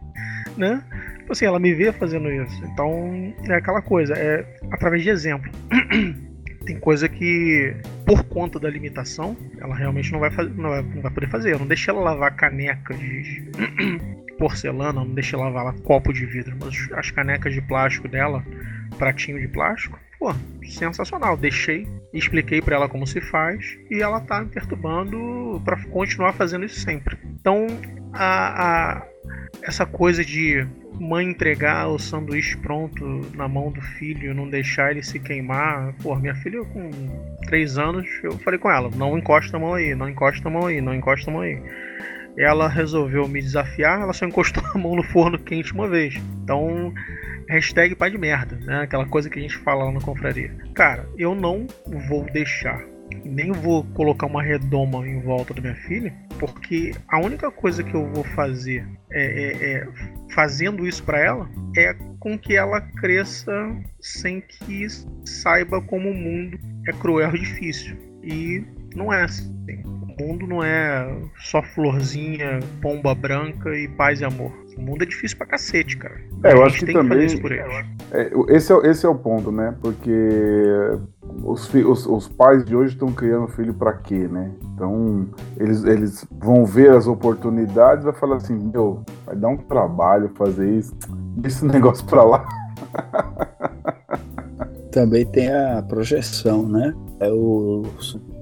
Né? Tipo assim, ela me vê fazendo isso. Então, é aquela coisa, é através de exemplo. Tem coisa que, por conta da limitação, ela realmente não vai, fazer, não vai, não vai poder fazer. Eu não deixei ela lavar caneca de porcelana, não deixei ela lavar copo de vidro, mas as canecas de plástico dela, pratinho de plástico, pô, sensacional. Deixei, expliquei para ela como se faz e ela tá me perturbando para continuar fazendo isso sempre. Então, a, a, essa coisa de mãe entregar o sanduíche pronto na mão do filho, não deixar ele se queimar. Pô, minha filha com 3 anos, eu falei com ela: não encosta a mão aí, não encosta a mão aí, não encosta a mão aí. Ela resolveu me desafiar, ela só encostou a mão no forno quente uma vez. Então, hashtag pai de merda, né? Aquela coisa que a gente fala lá na confraria. Cara, eu não vou deixar nem vou colocar uma redoma em volta da minha filha, porque a única coisa que eu vou fazer é, é, é fazendo isso para ela é com que ela cresça sem que saiba como o mundo é cruel e difícil. E não é assim. O mundo não é só florzinha, pomba branca e paz e amor. O mundo é difícil pra cacete, cara. É, eu acho que também. Que é, esse, é, esse é o ponto, né? Porque os, os, os pais de hoje estão criando filho para quê, né? Então, eles, eles vão ver as oportunidades e vai falar assim: meu, vai dar um trabalho fazer isso, esse negócio para lá. Também tem a projeção, né? É o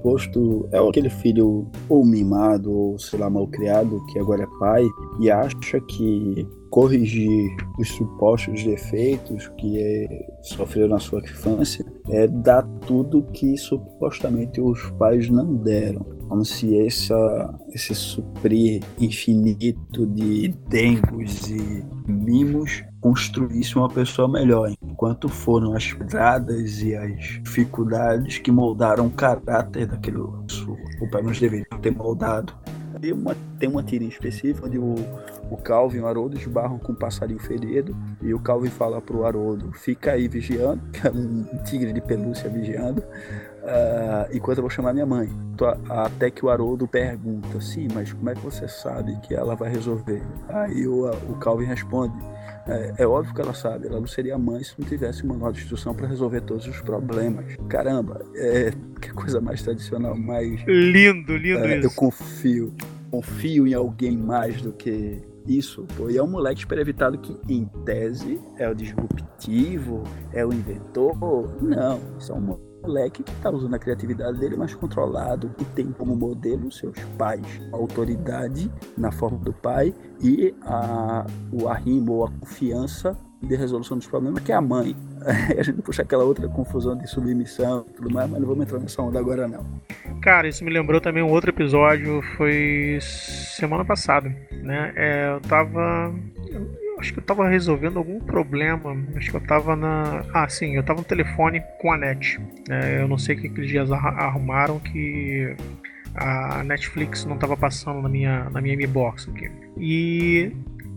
suposto. É aquele filho ou mimado, ou sei lá, mal criado, que agora é pai, e acha que corrigir os supostos defeitos que é, sofreu na sua infância é dar tudo que supostamente os pais não deram. Como se essa, esse suprir infinito de dengos e mimos construísse uma pessoa melhor, enquanto foram as pedradas e as dificuldades que moldaram o caráter daquele o pai nos deveria ter moldado. Tem uma, tem uma tirinha específica onde o, o Calvin e o Haroldo esbarram com um passarinho ferido e o Calvin fala pro Haroldo, fica aí vigiando, que é um tigre de pelúcia vigiando, uh, enquanto eu vou chamar minha mãe. Até que o Haroldo pergunta, sim, mas como é que você sabe que ela vai resolver? Aí o, o Calvin responde, é, é, óbvio que ela sabe, ela não seria mãe se não tivesse uma manual de instrução para resolver todos os problemas. Caramba, é que coisa mais tradicional, mais. Lindo, lindo é, isso. Eu confio, confio em alguém mais do que isso, pô. E é um moleque super evitado que, em tese, é o disruptivo, é o inventor. Não, isso é um moleque que está usando a criatividade dele, mas controlado, e tem como modelo seus pais, a autoridade na forma do pai e a, o arrimo ou a confiança de resolução dos problemas, que é a mãe. a gente puxa aquela outra confusão de submissão e tudo mais, mas não vamos entrar nessa onda agora não. Cara, isso me lembrou também um outro episódio, foi semana passada, né? É, eu tava acho que eu tava resolvendo algum problema. Acho que eu tava na. Ah, sim, eu tava no telefone com a net. É, eu não sei o que aqueles dias arrumaram que a Netflix não tava passando na minha, na minha M-Box aqui. E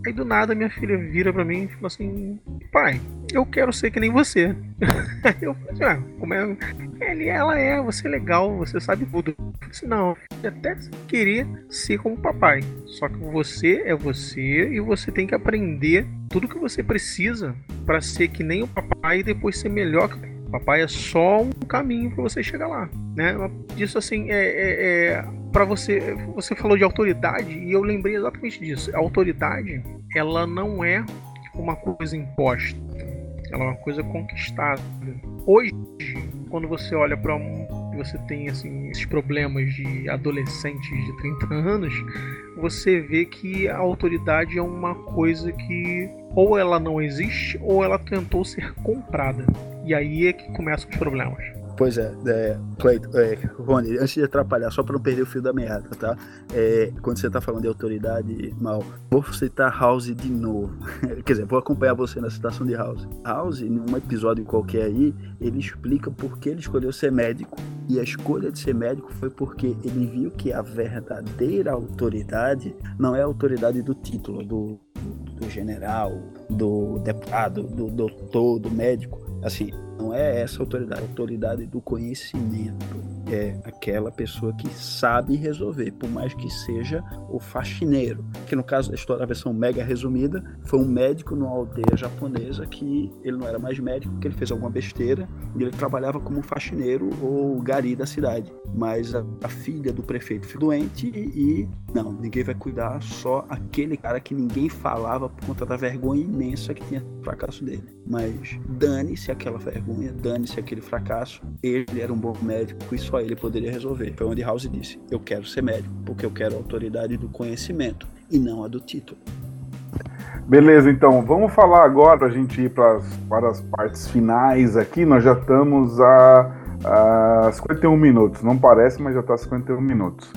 Aí do nada minha filha vira para mim e fala assim: Pai, eu quero ser que nem você. eu falei, ah, como é? Ele, ela é, você é legal, você sabe tudo. Eu falei assim, não, até querer ser como papai. Só que você é você e você tem que aprender tudo que você precisa para ser que nem o papai e depois ser melhor que o Papai é só um caminho para você chegar lá, né? Isso assim é, é, é para você. Você falou de autoridade e eu lembrei exatamente disso. A autoridade, ela não é uma coisa imposta, ela é uma coisa conquistada. Hoje, quando você olha para um, você tem assim esses problemas de adolescentes de 30 anos, você vê que a autoridade é uma coisa que ou ela não existe ou ela tentou ser comprada. E aí é que começam os problemas. Pois é, é Cleiton, é, Rony, antes de atrapalhar, só para não perder o fio da meada, tá? É, quando você está falando de autoridade, mal, vou citar House de novo. Quer dizer, vou acompanhar você na citação de House. House, num episódio qualquer aí, ele explica por que ele escolheu ser médico. E a escolha de ser médico foi porque ele viu que a verdadeira autoridade não é a autoridade do título, do, do general, do deputado, do doutor, do médico. Assim, não é essa autoridade, é a autoridade do conhecimento é aquela pessoa que sabe resolver, por mais que seja o faxineiro. Que no caso da história, a versão mega resumida, foi um médico numa aldeia japonesa que ele não era mais médico, porque ele fez alguma besteira e ele trabalhava como faxineiro ou gari da cidade. Mas a, a filha do prefeito ficou doente e, e não, ninguém vai cuidar, só aquele cara que ninguém falava por conta da vergonha imensa que tinha fracasso dele. Mas dane-se aquela vergonha, dane-se aquele fracasso, ele era um bom médico e só ele poderia resolver. Foi onde House disse: Eu quero ser médico, porque eu quero a autoridade do conhecimento e não a do título. Beleza, então vamos falar agora a gente ir pras, para as partes finais aqui. Nós já estamos a, a 51 minutos, não parece, mas já está 51 minutos.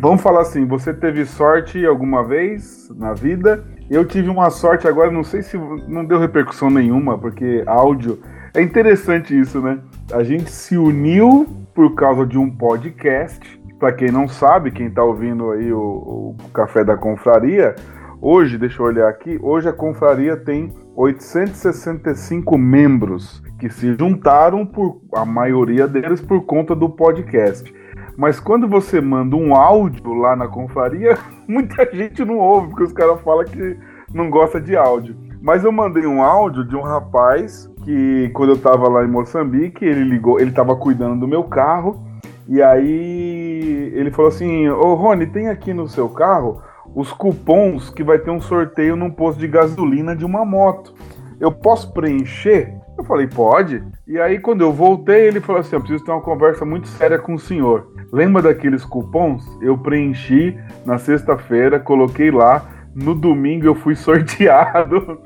Vamos falar assim: você teve sorte alguma vez na vida? Eu tive uma sorte agora, não sei se não deu repercussão nenhuma, porque áudio. É interessante isso, né? A gente se uniu por causa de um podcast. Para quem não sabe, quem está ouvindo aí o, o, Café da Confraria, hoje, deixa eu olhar aqui, hoje a Confraria tem 865 membros que se juntaram, por a maioria deles por conta do podcast. Mas quando você manda um áudio lá na confraria, muita gente não ouve, porque os caras falam que não gosta de áudio. Mas eu mandei um áudio de um rapaz que quando eu tava lá em Moçambique, ele ligou, ele tava cuidando do meu carro, e aí ele falou assim: Ô Rony, tem aqui no seu carro os cupons que vai ter um sorteio num posto de gasolina de uma moto. Eu posso preencher? Eu falei, pode. E aí, quando eu voltei, ele falou assim: Eu preciso ter uma conversa muito séria com o senhor. Lembra daqueles cupons? Eu preenchi na sexta-feira, coloquei lá. No domingo eu fui sorteado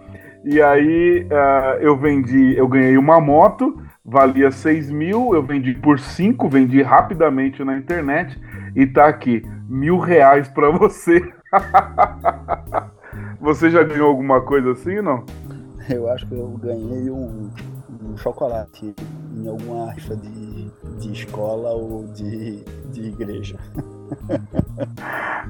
e aí uh, eu vendi, eu ganhei uma moto, valia 6 mil, eu vendi por 5, vendi rapidamente na internet e tá aqui, mil reais para você. você já ganhou alguma coisa assim ou não? Eu acho que eu ganhei um, um chocolate em alguma rifa de, de escola ou de, de igreja.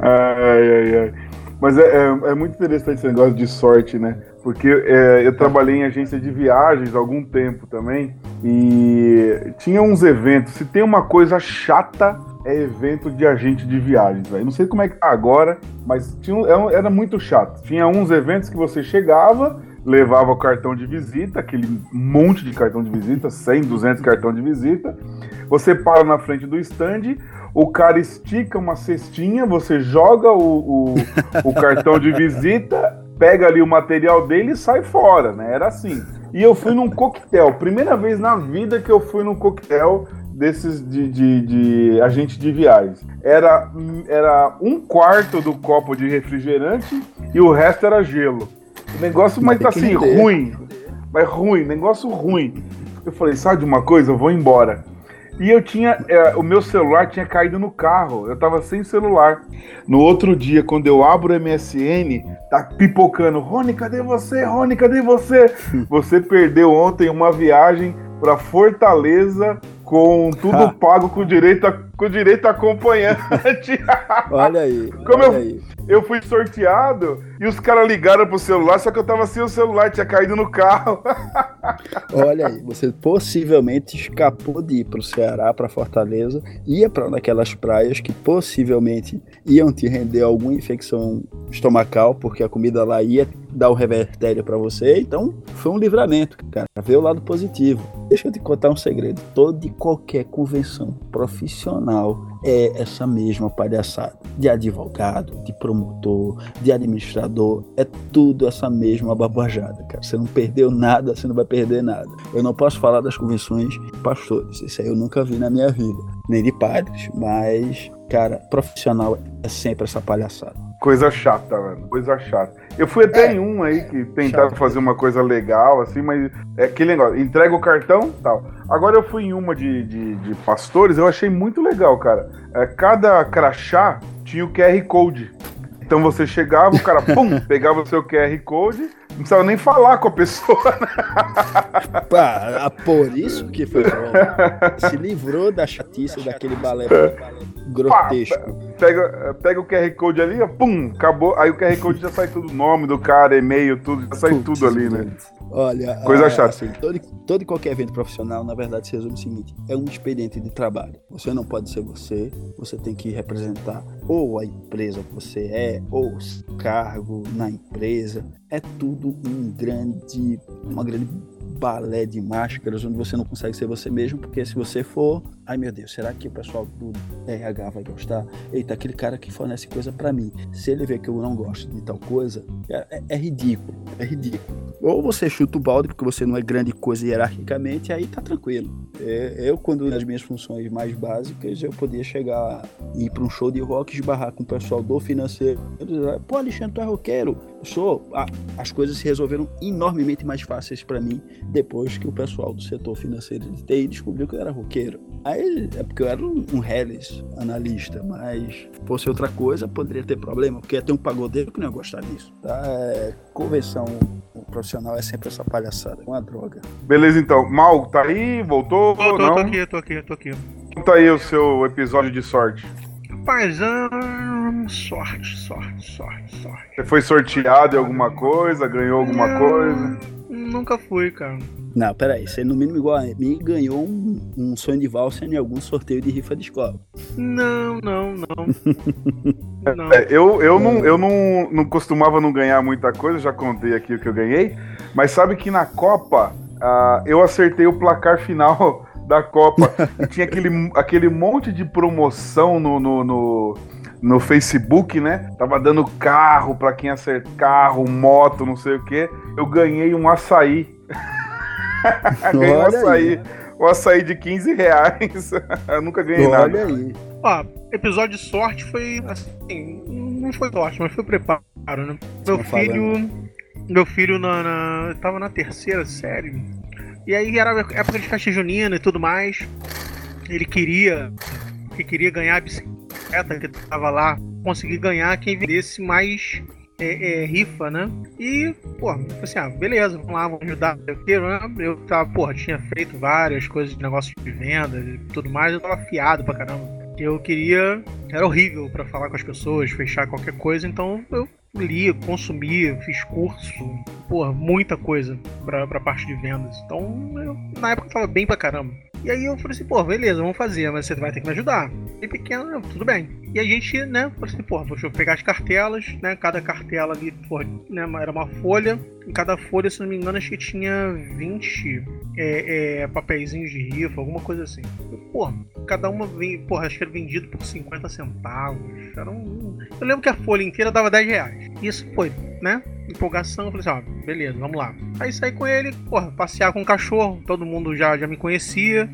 ai, ai, ai. Mas é, é, é, muito interessante esse negócio de sorte, né? Porque é, eu trabalhei em agência de viagens há algum tempo também e tinha uns eventos. Se tem uma coisa chata, é evento de agente de viagens, velho. Não sei como é que tá agora, mas tinha, é era muito chato. Tinha uns eventos que você chegava, levava o cartão de visita, aquele monte de cartão de visita, 100, 200 cartão de visita. Você para na frente do stand, o cara estica uma cestinha, você joga o, o, o cartão de visita, pega ali o material dele e sai fora, né? Era assim. E eu fui num coquetel, primeira vez na vida que eu fui num coquetel desses de, de, de, agente de viagens. Era, era um quarto do copo de refrigerante e o resto era gelo. O negócio, mas, assim, ruim. Mas ruim, negócio ruim. Eu falei, sabe de uma coisa? Eu vou embora. E eu tinha. É, o meu celular tinha caído no carro. Eu tava sem celular. No outro dia, quando eu abro o MSN, tá pipocando. Rony, cadê você? Rony, cadê você? Você perdeu ontem uma viagem para Fortaleza com tudo pago com direito a, com direito a acompanhante. Olha aí. Como olha eu, aí. eu fui sorteado e os caras ligaram pro celular, só que eu tava sem o celular, tinha caído no carro. Olha aí, você possivelmente escapou de ir pro Ceará, para Fortaleza, ia para aquelas praias que possivelmente iam te render alguma infecção estomacal, porque a comida lá ia dar o revertério para você. Então, foi um livramento, cara. Vê o lado positivo. Deixa eu te contar um segredo. Todo e qualquer convenção profissional é essa mesma palhaçada. De advogado, de promotor, de administrador, é tudo essa mesma babajada, cara. Você não perdeu nada, você não vai perder nada. Eu não posso falar das convenções de pastores, isso aí eu nunca vi na minha vida, nem de padres, mas, cara, profissional é sempre essa palhaçada. Coisa chata, mano. Coisa chata. Eu fui até É. em um aí que tentaram Chato. fazer uma coisa legal, assim, mas é aquele negócio, entrega o cartão tal. Agora eu fui em uma de, de, de pastores, eu achei muito legal, cara. É, cada crachá tinha o QR Code. Então você chegava, o cara, pum, pegava o seu QR Code, não precisava nem falar com a pessoa. Pá, ah, por isso que foi bom. Se livrou da chatice daquele balé grotesco. Pega, pega o QR Code ali, ó, pum, acabou. Aí o QR Code já sai tudo, nome do cara, e-mail, tudo, já sai tudo ali, né? Olha, Coisa ah, chata. assim, todo, todo e qualquer evento profissional, na verdade, se resume o seguinte: é um expediente de trabalho. Você não pode ser você, você tem que representar ou a empresa que você é, ou o cargo na empresa. É tudo um grande, uma grande balé de máscaras onde você não consegue ser você mesmo, porque se você for, ai meu Deus, será que o pessoal do RH vai gostar? Eita, aquele cara que fornece coisa pra mim, se ele vê que eu não gosto de tal coisa, é, é- é ridículo, é ridículo. Ou você chuta o balde porque você não é grande coisa hierarquicamente, aí tá tranquilo. É, Eu, quando nas minhas funções mais básicas, eu podia chegar e ir para um show de rock, esbarrar com o pessoal do financeiro, dizer, pô, Alexandre, tu é roqueiro? Eu sou. Ah, as coisas se resolveram enormemente mais fáceis para mim depois que o pessoal do setor financeiro de TI descobriu que eu era roqueiro. Aí é porque eu era um, um Hellis analista, mas se fosse outra coisa, poderia ter problema, porque ia ter um pagodeiro que não ia gostar disso. Tá? É, convenção profissional é sempre essa palhaçada, uma droga. Beleza, então. Mal, tá aí? Voltou? Tô, não? tô aqui, tô aqui, tô aqui. Conta aí o seu episódio de sorte. Rapaz, ah, sorte, sorte, sorte, sorte. Você foi sorteado em alguma coisa? Ganhou alguma Não, coisa? Nunca fui, cara. Não, peraí, você no mínimo igual a mim ganhou um, um sonho de valsa em algum sorteio de rifa de escola. Não, não, não. Não. É, eu eu, não, eu não, não costumava não ganhar muita coisa, já contei aqui o que eu ganhei. Mas sabe que na Copa ah, eu acertei o placar final da Copa. e tinha aquele, aquele monte de promoção no, no, no, no Facebook, né? Tava dando carro pra quem acertar carro, moto, não sei o que. Eu ganhei um açaí. ganhei um açaí. aí. Um açaí de 15 reais. eu nunca ganhei nada. Olha aí. Ó, episódio de sorte foi assim, não foi sorte, mas foi preparo, né? Meu Estão filho, meu filho na, na tava na terceira série. E aí era época de festa junina e tudo mais. Ele queria que queria ganhar a bicicleta que tava lá, conseguir ganhar quem vendesse mais é, é, rifa, né? E, pô, falei assim, ah, beleza, vamos lá, vamos ajudar. Eu, né? eu tava, porra, tinha feito várias coisas de negócio de venda e tudo mais, eu tava afiado pra caramba. Eu queria. Era horrível pra falar com as pessoas, fechar qualquer coisa, então eu lia, consumia, fiz curso, porra, muita coisa pra, pra parte de vendas. Então, eu, na época eu tava bem pra caramba. E aí eu falei assim, pô, beleza, vamos fazer, mas você vai ter que me ajudar. E pequeno, tudo bem. E a gente, né, falou assim, pô, deixa eu pegar as cartelas, né, cada cartela ali, pô, né, era uma folha. Em cada folha, se não me engano, acho que tinha 20 é, é, papeizinhos de rifa, alguma coisa assim. Pô, cada uma, vem, porra, acho que era vendido por 50 centavos. Era um... Eu lembro que a folha inteira dava 10 reais. Isso foi, né? Empolgação, eu falei assim, ó, beleza, vamos lá. Aí saí com ele, porra, passear com o cachorro, todo mundo já, já me conhecia.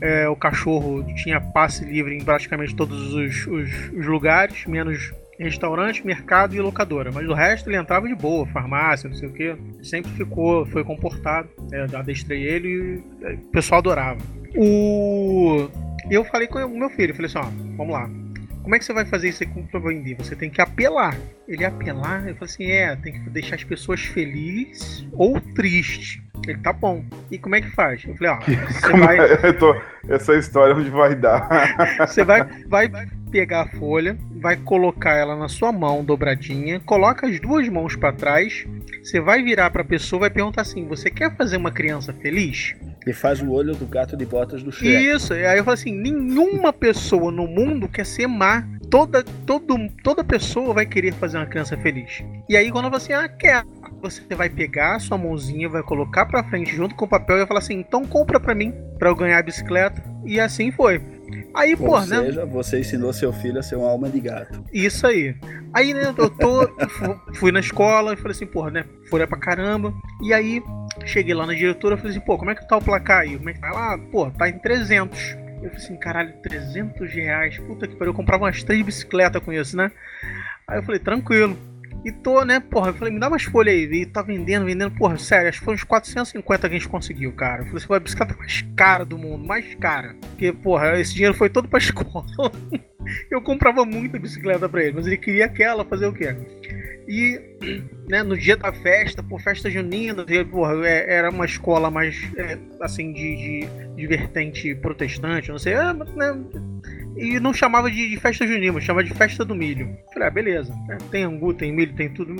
É, o cachorro tinha passe livre em praticamente todos os, os- os lugares, menos restaurante, mercado e locadora. Mas o resto ele entrava de boa, farmácia, não sei o que. Sempre ficou, foi comportado. É, adestrei ele e é, o pessoal adorava. O... Eu falei com o meu filho, falei assim, ó, vamos lá. Como é que você vai fazer isso aí com- pra vender? Você tem que apelar. Ele apelar? Eu falei assim, é, tem que deixar as pessoas felizes ou tristes. Ele tá bom. E como é que faz? Eu falei, ó, você vai. é? Tô- essa história onde vai dar. Você vai, vai pegar a folha, vai colocar ela na sua mão dobradinha, coloca as duas mãos para trás. Você vai virar para a pessoa, e vai perguntar assim: Você quer fazer uma criança feliz? E faz o olho do gato de botas do Shrek. Isso. E aí eu falo assim: Nenhuma pessoa no mundo quer ser má. Toda, todo, toda pessoa vai querer fazer uma criança feliz. E aí quando falo assim: Ah, quer. Você vai pegar a sua mãozinha, vai colocar pra frente junto com o papel e vai falar assim: então compra pra mim, pra eu ganhar a bicicleta. E assim foi. Aí, Ou pô, né? seja, você ensinou seu filho a ser uma alma de gato. Isso aí. Aí, né, eu tô. fu- fui na escola e falei assim, porra, né? Folha pra caramba. E aí, cheguei lá na diretora e falei assim, pô, como é que tá o placar aí? Como é que tá? Ela, pô, tá em 300. Eu falei assim, caralho, 300 reais. Puta que pariu. Eu comprava umas três bicicletas com isso, né? Aí eu falei, tranquilo. E tô, né, porra, eu falei, me dá umas folhas aí. E tá vendendo, vendendo, porra, sério, acho que foi uns 450 que a gente conseguiu, cara. Eu falei, foi a bicicleta mais cara do mundo, mais cara. Porque, porra, esse dinheiro foi todo pra escola. eu comprava muita bicicleta pra ele, mas ele queria aquela, fazer o quê? E né, no dia da festa, por festa junina, porra, é, era uma escola mais é, assim de, de, de, vertente protestante, não sei, é, né, e não chamava de, de, festa junina, chamava de festa do milho. Falei, ah, beleza, é, tem angu, tem milho, tem tudo,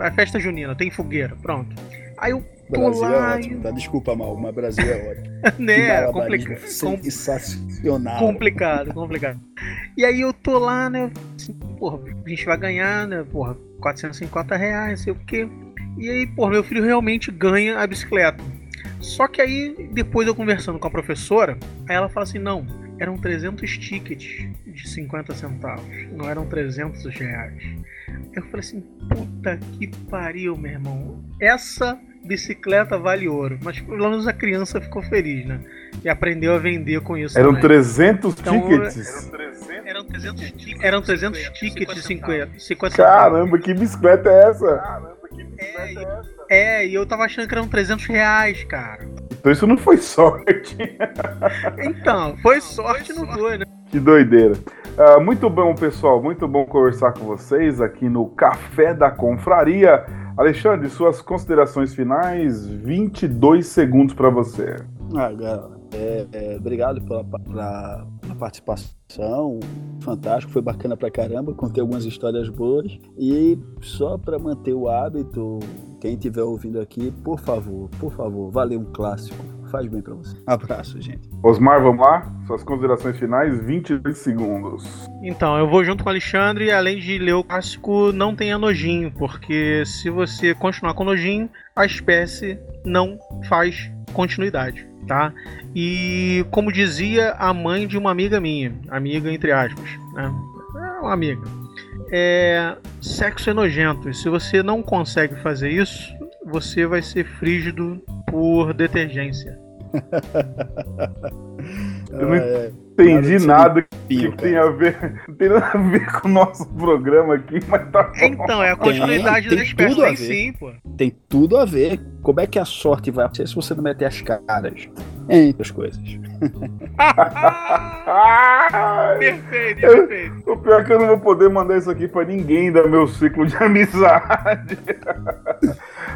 é festa junina, tem fogueira, pronto. Aí eu tô Brasil é lá. É ótimo, tá? Desculpa, mal, mas Brasil é ótimo. né? Complicado. Sensacional. Complicado, complicado. E aí eu tô lá, né? Assim, porra, a gente vai ganhar, né? Porra, 450 reais, sei o quê. E aí, porra, meu filho realmente ganha a bicicleta. Só que aí, depois eu conversando com a professora, aí ela fala assim: não, eram 300 tickets de 50 centavos, não eram 300 reais. Eu falei assim: puta que pariu, meu irmão. Essa bicicleta vale ouro. Mas pelo menos a criança ficou feliz, né? E aprendeu a vender com isso. Eram também. 300 então, tickets. Eram 300, tickets. Eram 300 tickets de 50, 50 Caramba, que bicicleta é essa? Caramba, é, é? É, e eu tava achando que eram 300 reais, cara. Então isso não foi sorte. então, foi sorte, não foi, né? Que doideira. Uh, muito bom, pessoal. Muito bom conversar com vocês aqui no Café da Confraria. Alexandre, suas considerações finais, 22 segundos para você. Ah, galera, é, é, obrigado pela, pela, pela, participação, fantástico, foi bacana pra caramba, contei algumas histórias boas e só para manter o hábito, quem estiver ouvindo aqui, por favor, por favor, valeu um clássico, faz bem para você. Abraço, gente. Osmar, vamos lá? Suas considerações finais, 22 segundos. Então, eu vou junto com o Alexandre, além de ler o clássico, não tenha nojinho, porque se você continuar com nojinho, a espécie não faz continuidade, tá? E como dizia a mãe de uma amiga minha, amiga entre aspas, né? É uma amiga. É, sexo é nojento. E se você não consegue fazer isso, você vai ser frígido por detergência. Eu não é, entendi nada que, que tem a ver. Não tem nada a ver com o nosso programa aqui, mas tá bom. Então, é a continuidade tem, da espécie tem sim, pô. Tem tudo a ver. Como é que a sorte vai acontecer se você não meter as caras? Entre as coisas. perfeito, perfeito. O pior é que eu não vou poder mandar isso aqui pra ninguém da meu ciclo de amizade.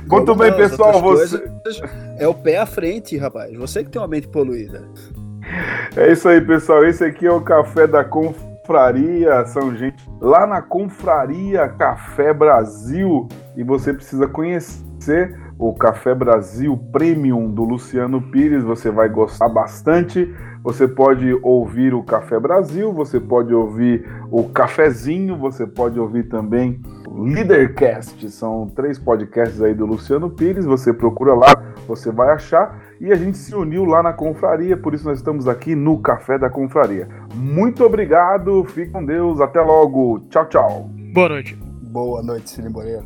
Muito bem, pessoal. Você... É o pé à frente, rapaz. Você que tem uma mente poluída. É isso aí, pessoal. Esse aqui é o Café da Confraria São Gente, lá na Confraria Café Brasil. E você precisa conhecer o Café Brasil Premium do Luciano Pires. Você vai gostar bastante. Você pode ouvir o Café Brasil, você pode ouvir o Cafezinho, você pode ouvir também o Leadercast. São três podcasts aí do Luciano Pires. Você procura lá, você vai achar e a gente se uniu lá na confraria, por isso nós estamos aqui no Café da Confraria. Muito obrigado, fique com Deus, até logo, tchau, tchau. Boa noite. Boa noite, Cine Moreira.